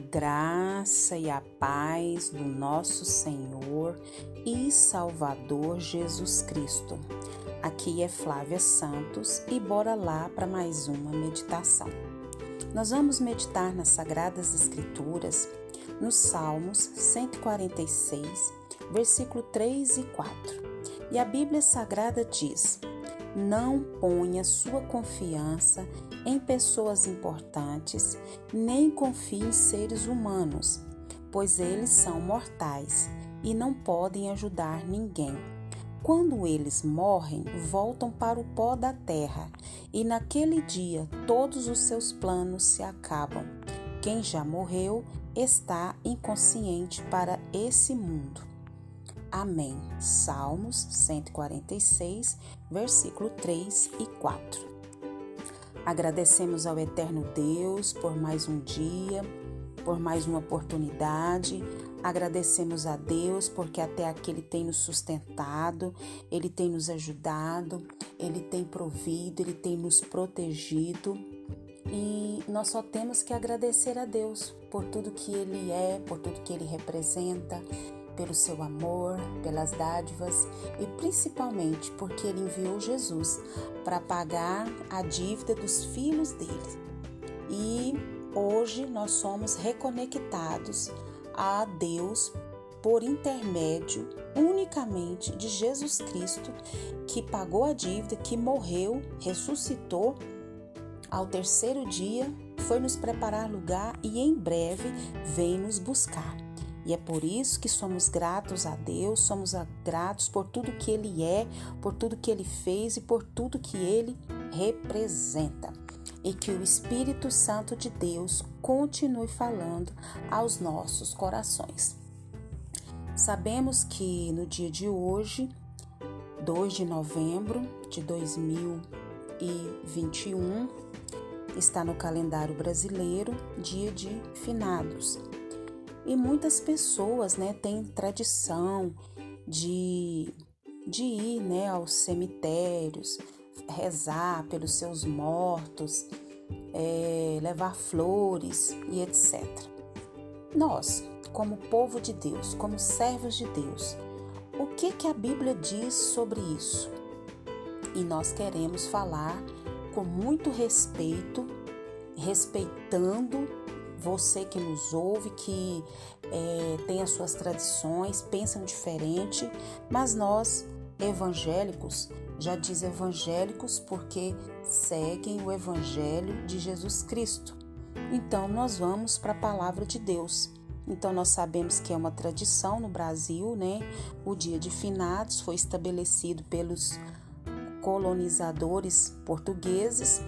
graça e a paz do nosso Senhor e Salvador Jesus Cristo. Aqui é Flávia Santos e bora lá para mais uma meditação. Nós vamos meditar nas Sagradas Escrituras, nos Salmos 146, versículo 3 e 4. E a Bíblia Sagrada diz: Não ponha sua confiança em pessoas importantes, nem confie em seres humanos, pois eles são mortais e não podem ajudar ninguém. Quando eles morrem, voltam para o pó da terra, e naquele dia todos os seus planos se acabam. Quem já morreu está inconsciente para esse mundo. Amém. Salmos 146, versículo 3 e 4. Agradecemos ao Eterno Deus por mais um dia, por mais uma oportunidade. Agradecemos a Deus porque até aqui Ele tem nos sustentado, Ele tem nos ajudado, Ele tem provido, Ele tem nos protegido. E nós só temos que agradecer a Deus por tudo que Ele é, por tudo que Ele representa pelo seu amor, pelas dádivas e principalmente porque ele enviou Jesus para pagar a dívida dos filhos dele. E hoje nós somos reconectados a Deus por intermédio unicamente de Jesus Cristo, que pagou a dívida, que morreu, ressuscitou ao terceiro dia, foi nos preparar lugar e em breve vem nos buscar. E é por isso que somos gratos a Deus, somos gratos por tudo que Ele é, por tudo que Ele fez e por tudo que Ele representa. E que o Espírito Santo de Deus continue falando aos nossos corações. Sabemos que no dia de hoje, 2 de novembro de 2021, está no calendário brasileiro dia de finados e muitas pessoas né, têm tradição de, de ir né, aos cemitérios, rezar pelos seus mortos, é, levar flores e etc. Nós, como povo de Deus, como servos de Deus, o que, que a Bíblia diz sobre isso? E nós queremos falar com muito respeito, respeitando você que nos ouve, que é, tem as suas tradições, pensam diferente, mas nós, evangélicos, já diz evangélicos porque seguem o evangelho de Jesus Cristo. Então nós vamos para a palavra de Deus. Então nós sabemos que é uma tradição no Brasil, né? O dia de finados foi estabelecido pelos colonizadores portugueses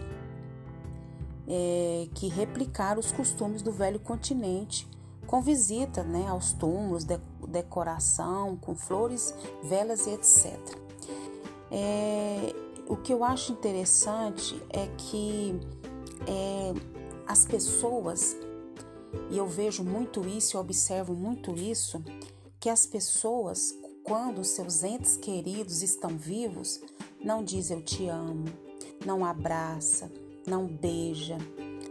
é, que replicaram os costumes do velho continente, com visita né, aos túmulos, de, decoração com flores, velas e etc. É, o que eu acho interessante é que é, as pessoas, e eu vejo muito isso, eu observo muito isso, que as pessoas, quando seus entes queridos estão vivos, não diz eu te amo, não abraça, não beija,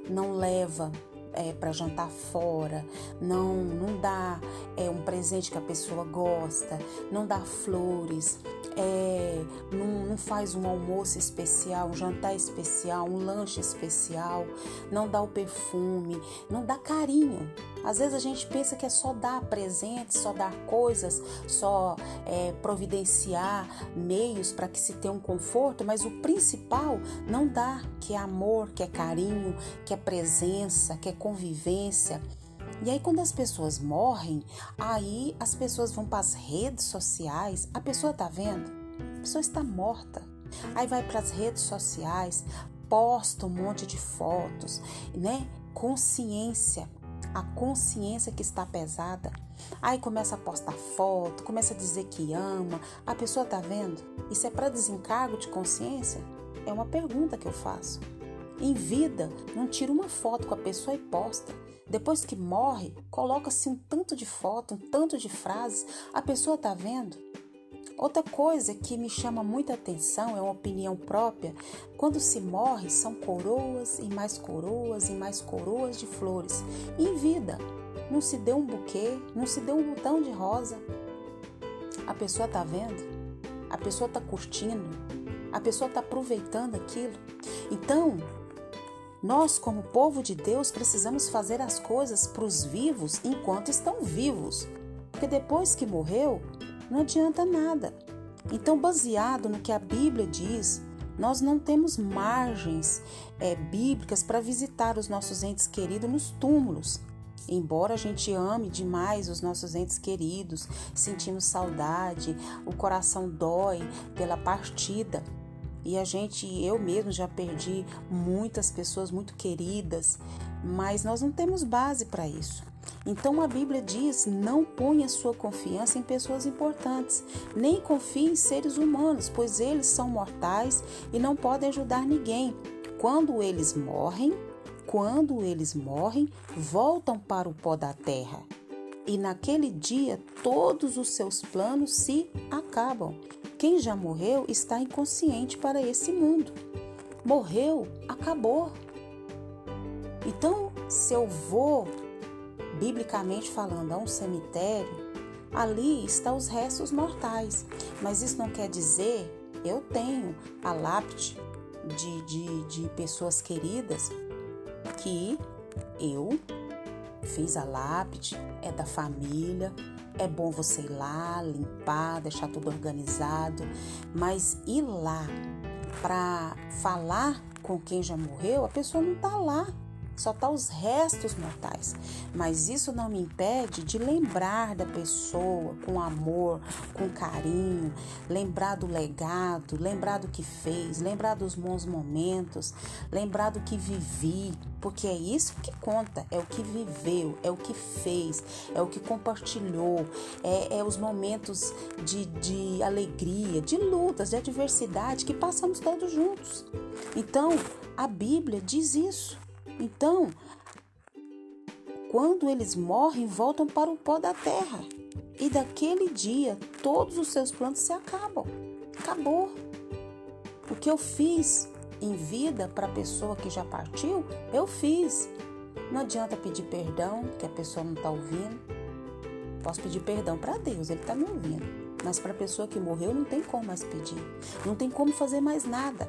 não leva é, para jantar fora, não, não dá é, um presente que a pessoa gosta, não dá flores, é, não, não faz um almoço especial, um jantar especial, um lanche especial, não dá o perfume, não dá carinho. Às vezes a gente pensa que é só dar presentes, só dar coisas, só é, providenciar meios para que se tenha um conforto, mas o principal não dá, que é amor, que é carinho, que é presença, que é convivência. E aí, quando as pessoas morrem, aí as pessoas vão para as redes sociais. A pessoa tá vendo? A pessoa está morta. Aí vai para as redes sociais, posta um monte de fotos, né? Consciência, a consciência que está pesada. Aí começa a postar foto, começa a dizer que ama. A pessoa tá vendo? Isso é para desencargo de consciência? É uma pergunta que eu faço. Em vida, não tira uma foto com a pessoa e posta. Depois que morre, coloca-se um tanto de foto, um tanto de frases. A pessoa tá vendo? Outra coisa que me chama muita atenção, é uma opinião própria, quando se morre são coroas e mais coroas e mais coroas de flores. Em vida, não se deu um buquê, não se deu um botão de rosa. A pessoa tá vendo? A pessoa tá curtindo? A pessoa tá aproveitando aquilo? Então, nós, como povo de Deus, precisamos fazer as coisas para os vivos enquanto estão vivos, porque depois que morreu, não adianta nada. Então, baseado no que a Bíblia diz, nós não temos margens é, bíblicas para visitar os nossos entes queridos nos túmulos. Embora a gente ame demais os nossos entes queridos, sentimos saudade, o coração dói pela partida, e a gente, eu mesmo já perdi muitas pessoas muito queridas, mas nós não temos base para isso. Então a Bíblia diz: não ponha sua confiança em pessoas importantes, nem confie em seres humanos, pois eles são mortais e não podem ajudar ninguém. Quando eles morrem, quando eles morrem, voltam para o pó da terra. E naquele dia todos os seus planos se acabam. Quem já morreu está inconsciente para esse mundo. Morreu, acabou. Então, se eu vou, biblicamente falando, a um cemitério, ali estão os restos mortais. Mas isso não quer dizer, eu tenho a lápide de, de, de pessoas queridas que eu fiz a lápide, é da família, é bom você ir lá, limpar, deixar tudo organizado, mas ir lá para falar com quem já morreu, a pessoa não está lá só tá os restos mortais. Mas isso não me impede de lembrar da pessoa com amor, com carinho, lembrar do legado, lembrar do que fez, lembrar dos bons momentos, lembrar do que vivi, porque é isso que conta, é o que viveu, é o que fez, é o que compartilhou, é, é os momentos de, de alegria, de lutas, de adversidade que passamos todos juntos. Então, a Bíblia diz isso. Então, quando eles morrem, voltam para o pó da terra. E daquele dia, todos os seus planos se acabam. Acabou. O que eu fiz em vida para a pessoa que já partiu, eu fiz. Não adianta pedir perdão, que a pessoa não está ouvindo. Posso pedir perdão para Deus, Ele está me ouvindo. Mas para a pessoa que morreu, não tem como mais pedir. Não tem como fazer mais nada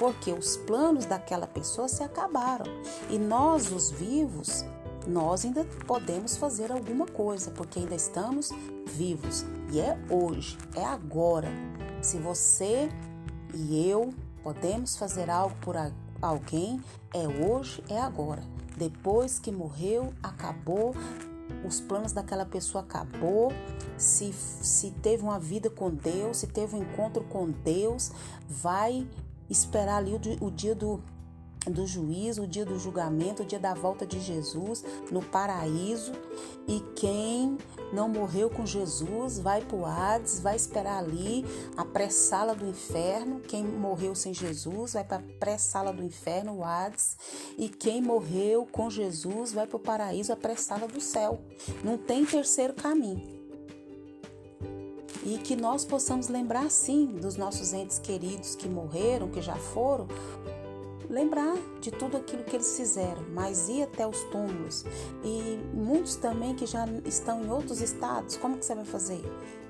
porque os planos daquela pessoa se acabaram. E nós, os vivos, nós ainda podemos fazer alguma coisa, porque ainda estamos vivos. E é hoje, é agora. Se você e eu podemos fazer algo por alguém, é hoje, é agora. Depois que morreu, acabou, os planos daquela pessoa acabou, se, se teve uma vida com Deus, se teve um encontro com Deus, vai esperar ali o, o dia do, do juízo, o dia do julgamento, o dia da volta de Jesus no paraíso. E quem não morreu com Jesus vai para o Hades, vai esperar ali a pré-sala do inferno. Quem morreu sem Jesus vai para a pré-sala do inferno, o Hades. E quem morreu com Jesus vai para o paraíso, a pré-sala do céu. Não tem terceiro caminho e que nós possamos lembrar sim dos nossos entes queridos que morreram, que já foram, lembrar de tudo aquilo que eles fizeram, mas ir até os túmulos e muitos também que já estão em outros estados, como que você vai fazer?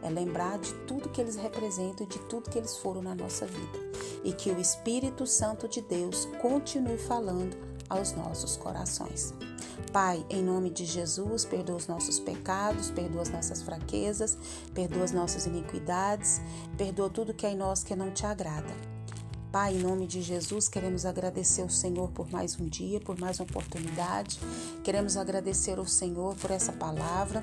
É lembrar de tudo que eles representam e de tudo que eles foram na nossa vida e que o Espírito Santo de Deus continue falando aos nossos corações. Pai, em nome de Jesus, perdoa os nossos pecados, perdoa as nossas fraquezas, perdoa as nossas iniquidades, perdoa tudo que é em nós que não te agrada. Pai, em nome de Jesus, queremos agradecer ao Senhor por mais um dia, por mais uma oportunidade. Queremos agradecer ao Senhor por essa palavra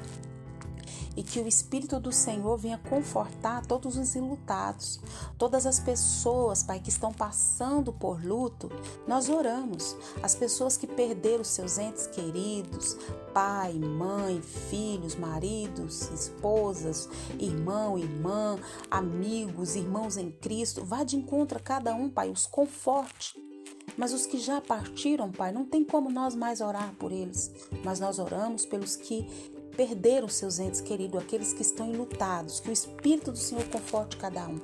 e que o Espírito do Senhor venha confortar todos os enlutados, todas as pessoas, Pai, que estão passando por luto. Nós oramos, as pessoas que perderam seus entes queridos, pai, mãe, filhos, maridos, esposas, irmão, irmã, amigos, irmãos em Cristo, vá de encontro a cada um, Pai, os conforte. Mas os que já partiram, Pai, não tem como nós mais orar por eles, mas nós oramos pelos que perderam seus entes queridos, aqueles que estão enlutados, que o Espírito do Senhor conforte cada um.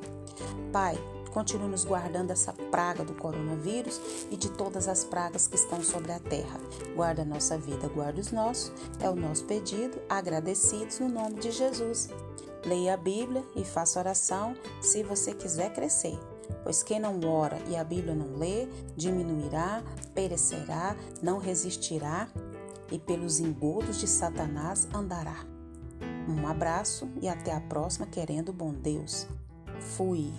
Pai, continue nos guardando essa praga do coronavírus e de todas as pragas que estão sobre a terra. Guarda a nossa vida, guarda os nossos. É o nosso pedido, agradecidos no nome de Jesus. Leia a Bíblia e faça oração se você quiser crescer. Pois quem não ora e a Bíblia não lê, diminuirá, perecerá, não resistirá e pelos engodos de Satanás andará. Um abraço e até a próxima, querendo bom Deus. Fui.